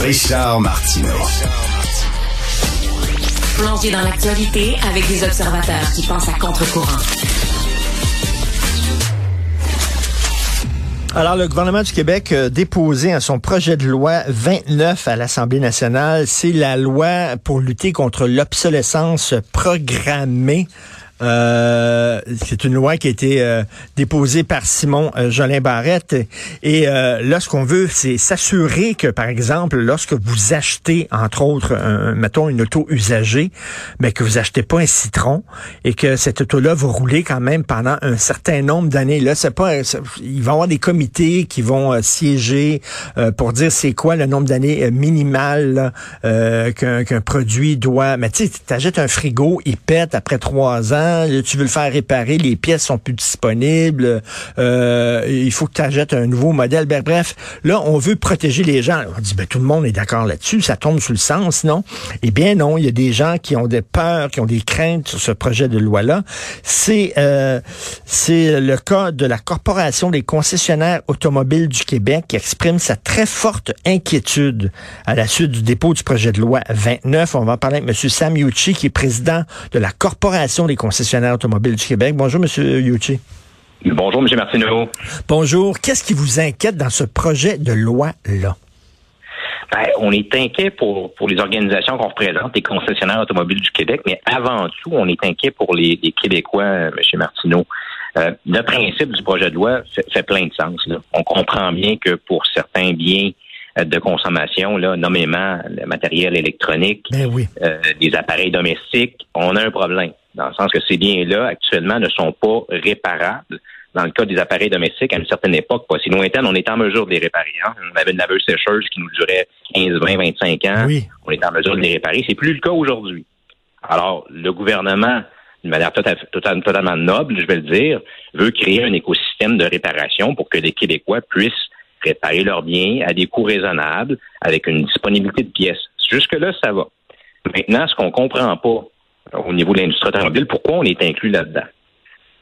Richard Martineau. Plongé dans l'actualité avec des observateurs qui pensent à contre-courant. Alors, le gouvernement du Québec a déposé à son projet de loi 29 à l'Assemblée nationale. C'est la loi pour lutter contre l'obsolescence programmée. Euh, c'est une loi qui a été euh, déposée par Simon euh, Jolin Barrette. Et là, ce qu'on veut, c'est s'assurer que, par exemple, lorsque vous achetez, entre autres, un, mettons, une auto usagée, mais que vous achetez pas un citron et que cette auto-là va rouler quand même pendant un certain nombre d'années. Là, c'est pas, il va y avoir des comités qui vont siéger pour dire c'est quoi le nombre d'années minimal qu'un produit doit. Mais tu sais, achètes un frigo, il pète après trois ans tu veux le faire réparer, les pièces sont plus disponibles, euh, il faut que tu achètes un nouveau modèle. Bref, là, on veut protéger les gens. On dit, ben, tout le monde est d'accord là-dessus, ça tombe sous le sens, non? Eh bien, non, il y a des gens qui ont des peurs, qui ont des craintes sur ce projet de loi-là. C'est euh, le cas de la Corporation des concessionnaires automobiles du Québec qui exprime sa très forte inquiétude à la suite du dépôt du projet de loi 29. On va parler avec M. Sam Yuchi, qui est président de la Corporation des concessionnaires automobile du Québec. Bonjour, M. Yuchi. Bonjour, M. Martineau. Bonjour. Qu'est-ce qui vous inquiète dans ce projet de loi-là? Ben, on est inquiet pour, pour les organisations qu'on représente, les concessionnaires automobiles du Québec, mais avant tout, on est inquiet pour les, Québécois, M. Martineau. Euh, le principe du projet de loi fait, plein de sens. On comprend bien que pour certains biens euh, de consommation, là, nommément le matériel électronique, ben oui. euh, les appareils domestiques, on a un problème dans le sens que ces biens-là, actuellement, ne sont pas réparables. Dans le cas des appareils domestiques, à une certaine époque, pas si lointaine, on était en mesure de les réparer. Hein. On avait une laveuse sécheuse qui nous durait 15, 20, 25 ans. Oui. On était en mesure de les réparer. C'est plus le cas aujourd'hui. Alors, le gouvernement, d'une manière totalement noble, je vais le dire, veut créer un écosystème de réparation pour que les Québécois puissent réparer leurs biens à des coûts raisonnables, avec une disponibilité de pièces. Jusque-là, ça va. Maintenant, ce qu'on comprend pas, au niveau de l'industrie automobile, pourquoi on est inclus là-dedans?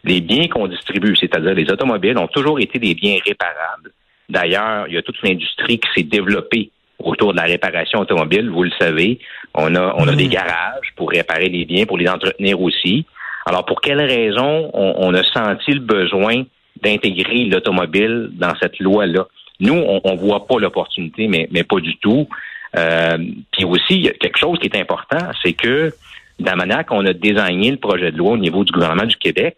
Les biens qu'on distribue, c'est-à-dire les automobiles, ont toujours été des biens réparables. D'ailleurs, il y a toute l'industrie qui s'est développée autour de la réparation automobile, vous le savez. On a, on a des garages pour réparer les biens, pour les entretenir aussi. Alors, pour quelles raisons on, a senti le besoin d'intégrer l'automobile dans cette loi-là? Nous, on, ne voit pas l'opportunité, mais, mais pas du tout. Euh, puis aussi, il y a quelque chose qui est important, c'est que de la manière qu'on a désigné le projet de loi au niveau du gouvernement du Québec,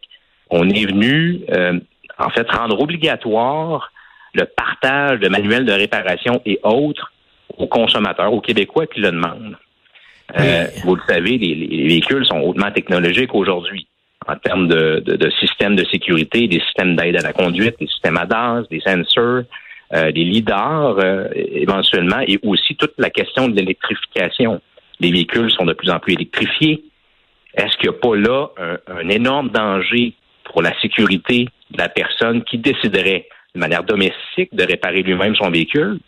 on est venu, euh, en fait, rendre obligatoire le partage de manuels de réparation et autres aux consommateurs, aux Québécois qui le demandent. Euh, vous le savez, les, véhicules sont hautement technologiques aujourd'hui en termes de, de, systèmes de sécurité, des systèmes d'aide à la conduite, des systèmes ADAS, des sensors, euh, des lidars éventuellement, et aussi toute la question de l'électrification les véhicules sont de plus en plus électrifiés. Est-ce qu'il n'y a pas là un, énorme danger pour la sécurité de la personne qui déciderait de manière domestique de réparer lui-même son véhicule?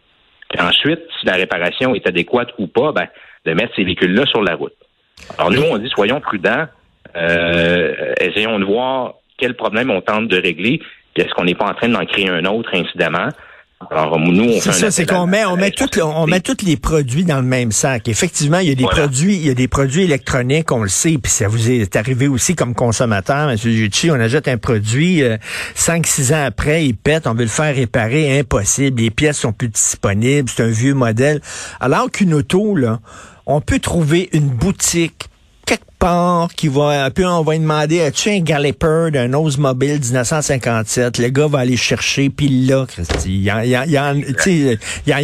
Et ensuite, si la réparation est adéquate ou pas, ben, de mettre ces véhicules-là sur la route. Alors nous, on dit soyons prudents, euh, essayons de voir quel problème on tente de régler, puis est-ce qu'on n'est pas en train d'en créer un autre incidemment? Alors, nous, on C'est ça, c'est qu'on met, on met, tout, on met tous les produits dans le même sac. Effectivement, il y a des produits, il y a des produits électroniques, on le sait, puis ça vous est arrivé aussi comme consommateur, M. Jucci, on achète un produit, euh, cinq, six ans après, il pète, on veut le faire réparer, impossible, les pièces sont plus disponibles, c'est un vieux modèle. Alors qu'une auto, là, on peut trouver une boutique qui va un peu, on va lui demander, as-tu un Galloper d'un Oldsmobile 1957? Le gars va aller chercher, puis là, Christy, il y,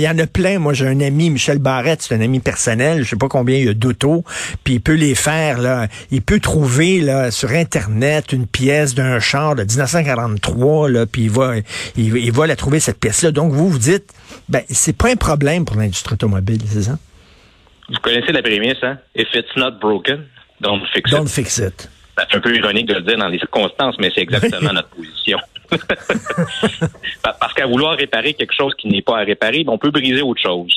en, a plein. Moi, j'ai un ami, Michel Barrette, c'est un ami personnel, je sais pas combien il y a d'autos, puis il peut les faire, là. Il peut trouver, sur Internet, une pièce d'un char de 1943, là, puis il va, il, la trouver, cette pièce-là. Donc, vous, vous dites, ben, c'est pas un problème pour l'industrie automobile, c'est ça? Vous connaissez la prémisse, hein? If it's not broken, Don't fix it. fix it. C'est un peu ironique de le dire dans les circonstances, mais c'est exactement notre position. Parce qu'à vouloir réparer quelque chose qui n'est pas à réparer, on peut briser autre chose.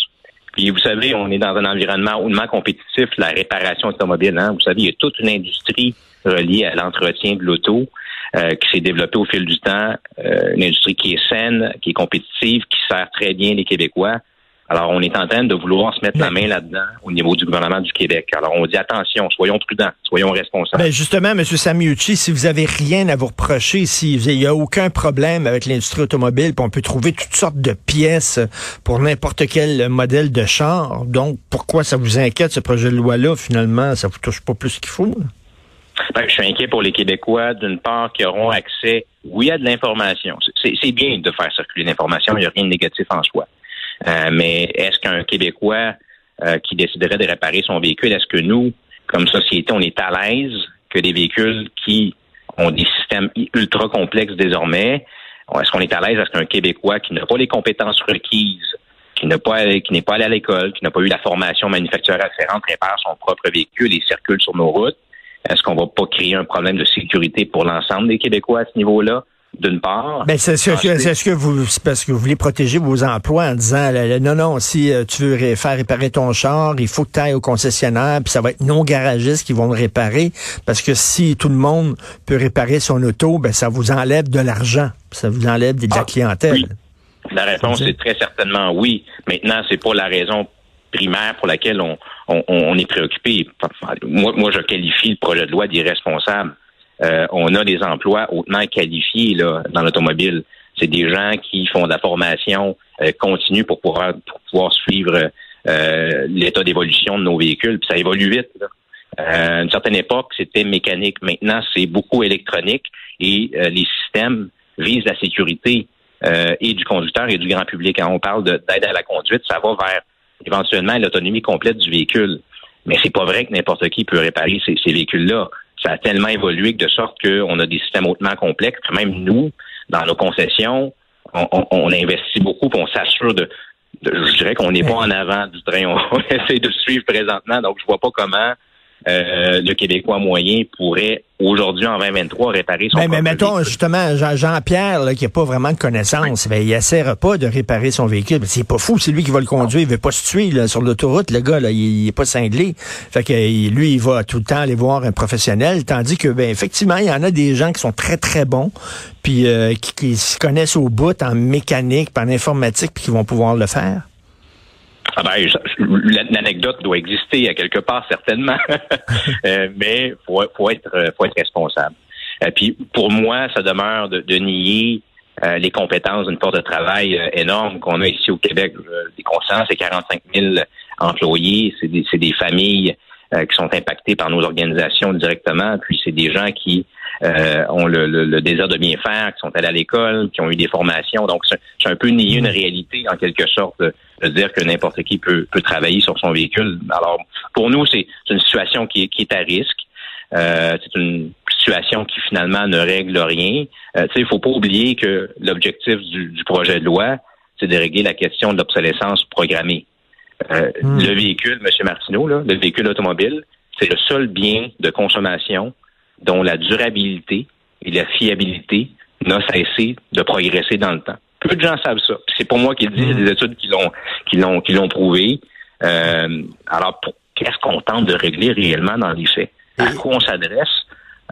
Puis vous savez, on est dans un environnement hautement compétitif, la réparation automobile. Hein? Vous savez, il y a toute une industrie reliée à l'entretien de l'auto euh, qui s'est développée au fil du temps. Euh, une industrie qui est saine, qui est compétitive, qui sert très bien les Québécois. Alors, on est en train de vouloir se mettre la main là-dedans au niveau du gouvernement du Québec. Alors, on dit attention, soyons prudents, soyons responsables. Ben justement, M. Samiucci, si vous avez rien à vous reprocher, s'il n'y a aucun problème avec l'industrie automobile, puis on peut trouver toutes sortes de pièces pour n'importe quel modèle de char, donc pourquoi ça vous inquiète, ce projet de loi-là, finalement, ça vous touche pas plus qu'il faut? Ben, je suis inquiet pour les Québécois, d'une part, qui auront accès, oui, à de l'information. C'est bien de faire circuler l'information, il n'y a rien de négatif en soi. Euh, mais est-ce qu'un Québécois euh, qui déciderait de réparer son véhicule, est-ce que nous, comme société, on est à l'aise que des véhicules qui ont des systèmes ultra complexes désormais, est-ce qu'on est à l'aise à ce qu'un Québécois qui n'a pas les compétences requises, qui n'a pas qui n'est pas allé à l'école, qui n'a pas eu la formation manufacturière afférente, répare son propre véhicule et circule sur nos routes, est-ce qu'on va pas créer un problème de sécurité pour l'ensemble des Québécois à ce niveau-là? D'une part. Ben, c'est ce, ce, que vous, parce que vous voulez protéger vos emplois en disant, non, non, si euh, tu veux faire réparer ton char, il faut que tu ailles au concessionnaire, puis ça va être non garagistes qui vont le réparer, parce que si tout le monde peut réparer son auto, ben, ça vous enlève de l'argent, ça vous enlève de, la ah, clientèle. La réponse est très certainement oui. Maintenant, c'est pas la raison primaire pour laquelle on, on, est préoccupé. Moi, moi, je qualifie le projet de loi d'irresponsable. Euh, on a des emplois hautement qualifiés là, dans l'automobile. C'est des gens qui font de la formation euh, continue pour pouvoir, pour pouvoir suivre euh, l'état d'évolution de nos véhicules. Puis ça évolue vite. à une certaine époque, c'était mécanique. Maintenant, c'est beaucoup électronique et les systèmes visent la sécurité et du conducteur et du grand public. Quand on parle d'aide à la conduite, ça va vers éventuellement l'autonomie complète du véhicule. Mais c'est pas vrai que n'importe qui peut réparer ces, ces véhicules-là ça a tellement évolué que de sorte qu'on a des systèmes hautement complexes. Même nous, dans nos concessions, on, on, investit beaucoup, et on s'assure de, je dirais qu'on n'est pas en avant du train. On, essaie de suivre présentement, donc je vois pas comment euh, le Québécois moyen pourrait aujourd'hui en 2023 réparer son mais, mais mettons justement Jean-Pierre qui n'a pas vraiment de connaissances, ben, il essaiera pas de réparer son véhicule. C'est pas fou, c'est lui qui va le conduire, il veut pas se tuer là, sur l'autoroute, le gars là, il, est pas cinglé. Fait que lui, il va tout le temps aller voir un professionnel, tandis que ben effectivement, il y en a des gens qui sont très très bons, puis euh, qui, qui, se connaissent au bout en mécanique, en informatique, puis qui vont pouvoir le faire. Ah ben, l'anecdote doit exister à quelque part certainement, euh, mais faut, faut être faut être responsable. Euh, puis pour moi, ça demeure de, nier euh, les compétences d'une force de travail énorme qu'on a ici au Québec. Les consciences, c'est 45 000 employés, c'est des, des familles qui sont impactées par nos organisations directement, puis c'est des gens qui ont le, le, désir de bien faire, qui sont allés à l'école, qui ont eu des formations. Donc, c'est un peu nier une réalité en quelque sorte de dire que n'importe qui peut, peut travailler sur son véhicule. Alors, pour nous, c'est une situation qui, qui est à risque. Euh, c'est une situation qui finalement ne règle rien. Euh, il faut pas oublier que l'objectif du, du, projet de loi, c'est de régler la question de l'obsolescence programmée. Euh, hmm. Le véhicule, M. Martineau, là, le véhicule automobile, c'est le seul bien de consommation dont la durabilité et la fiabilité n'a cessé de progresser dans le temps. Peu de gens savent ça. C'est pour moi qu'il dit, il y a des études qui l'ont qui l'ont qui l'ont prouvé. Euh, alors, qu'est-ce qu'on tente de régler réellement dans les faits? À quoi on s'adresse?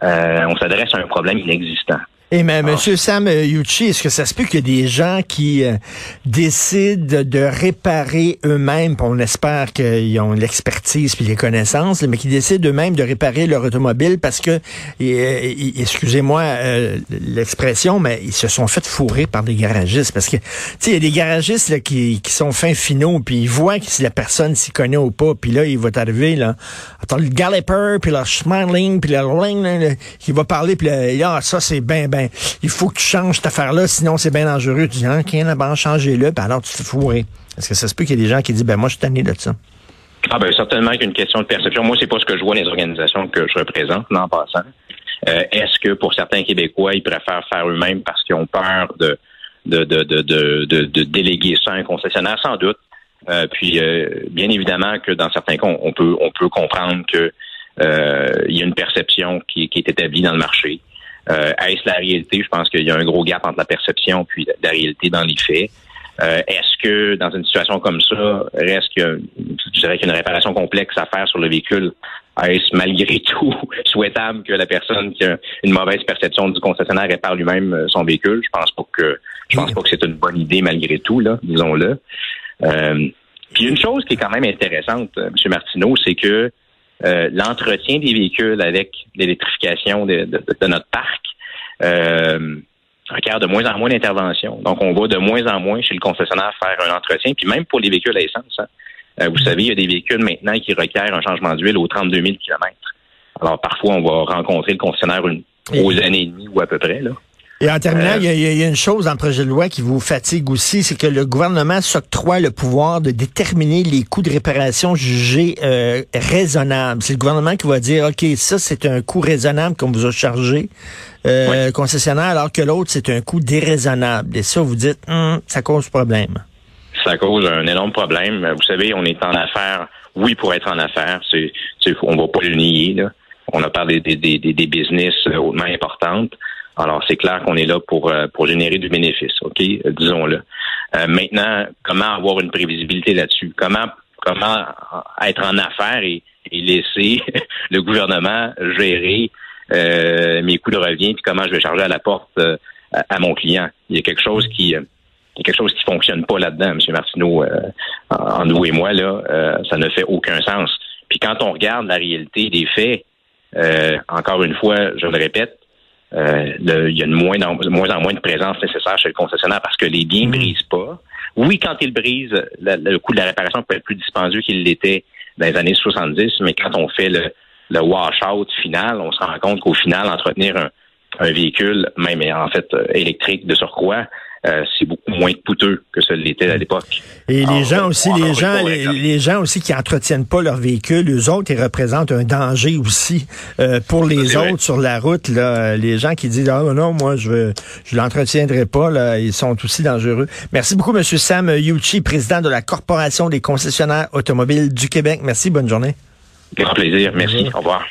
Euh, on s'adresse à un problème inexistant. Et mais, Monsieur Sam Yuchi, est-ce que ça se peut qu'il y ait des gens qui euh, décident de réparer eux-mêmes, on espère qu'ils ont l'expertise puis les connaissances, mais qui décident eux-mêmes de réparer leur automobile parce que, excusez-moi euh, l'expression, mais ils se sont fait fourrer par des garagistes parce que, tu sais, il y a des garagistes là, qui, qui sont fins finaux puis ils voient que si la personne s'y connaît ou pas, puis là il va t'arriver là, attends le galloper puis le smiling puis le ling, qui va parler puis là, ah, ça c'est bien ben, il faut que tu changes cette affaire-là, sinon c'est bien dangereux. Tu dis, ah, OK, changez-le, puis alors tu te fourré. Est-ce que ça se peut qu'il y ait des gens qui disent, ben moi, je suis tanné de ça? Ah ben certainement qu'une question de perception. Moi, c'est pas ce que je vois dans les organisations que je représente, en passant. Euh, est-ce que pour certains Québécois, ils préfèrent faire eux-mêmes parce qu'ils ont peur de de, de, de, de, déléguer ça à un concessionnaire? Sans doute. Euh, puis euh, bien évidemment que dans certains cas, on peut on peut comprendre que il y a une perception qui est établie dans le marché. Euh, Est-ce la réalité? Je pense qu'il y a un gros gap entre la perception puis la réalité dans les faits. Euh, Est-ce que dans une situation comme ça, reste que je dirais qu'une réparation complexe à faire sur le véhicule, est-ce malgré tout souhaitable que la personne qui a une mauvaise perception du concessionnaire répare lui-même euh, son véhicule? Je pense pas que je pense pas que c'est une bonne idée malgré tout, là, disons-le. Euh, Puis une chose qui est quand même intéressante, M. Martineau, c'est que l'entretien des véhicules avec l'électrification de, notre parc requiert de moins en moins d'intervention. Donc, on va de moins en moins chez le concessionnaire faire un entretien, puis même pour les véhicules à essence. Hein. Euh, vous savez, il y a des véhicules maintenant qui requièrent un changement d'huile aux 32 000 km. Alors, parfois, on va rencontrer le concessionnaire une, aux années et demie ou à peu près. Là. Et en terminant, euh, il y, a une chose dans le projet de loi qui vous fatigue aussi, c'est que le gouvernement s'octroie le pouvoir de déterminer les coûts de réparation jugés euh, raisonnables. C'est le gouvernement qui va dire, OK, ça, c'est un coût raisonnable qu'on vous a chargé, euh, concessionnaire, alors que l'autre, c'est un coût déraisonnable. Et ça, vous dites, hum, ça cause problème. Ça cause un énorme problème. Vous savez, on est en affaires, oui, pour être en affaires, c'est, on va pas le nier, là. On a parlé des, des, des, des business hautement importantes. Alors, c'est clair qu'on est là pour, euh, pour générer du bénéfice, OK? Euh, disons-le. Euh, maintenant, comment avoir une prévisibilité là-dessus? Comment comment être en affaires et, laisser le gouvernement gérer mes coûts de revient puis comment je vais charger à la porte à, mon client? Il y a quelque chose qui il y a quelque chose qui fonctionne pas là-dedans, M. Martineau, en nous et moi, là, ça ne fait aucun sens. Puis quand on regarde la réalité des faits, encore une fois, je le répète, euh, il y a de moins, en, moins en moins de présence nécessaire chez le concessionnaire parce que les biens ne mm. brisent pas. Oui, quand ils brisent, le coût de la réparation peut être plus dispendieux qu'il l'était dans les années 70, mais quand on fait le, le wash-out final, on se rend compte qu'au final, entretenir un, un véhicule, même en fait euh, électrique de surcroît, euh, c'est beaucoup moins coûteux que ce l'était à l'époque. Et les gens aussi, les gens, les, gens aussi qui entretiennent pas leur véhicule, eux autres, ils représentent un danger aussi euh, pour les autres sur la route. Là, les gens qui disent ah non, moi je je l'entretiendrai pas, là, ils sont aussi dangereux. Merci beaucoup, Monsieur Sam Yuchi, président de la Corporation des concessionnaires automobiles du Québec. Merci, bonne journée. Grand plaisir, merci. Au revoir.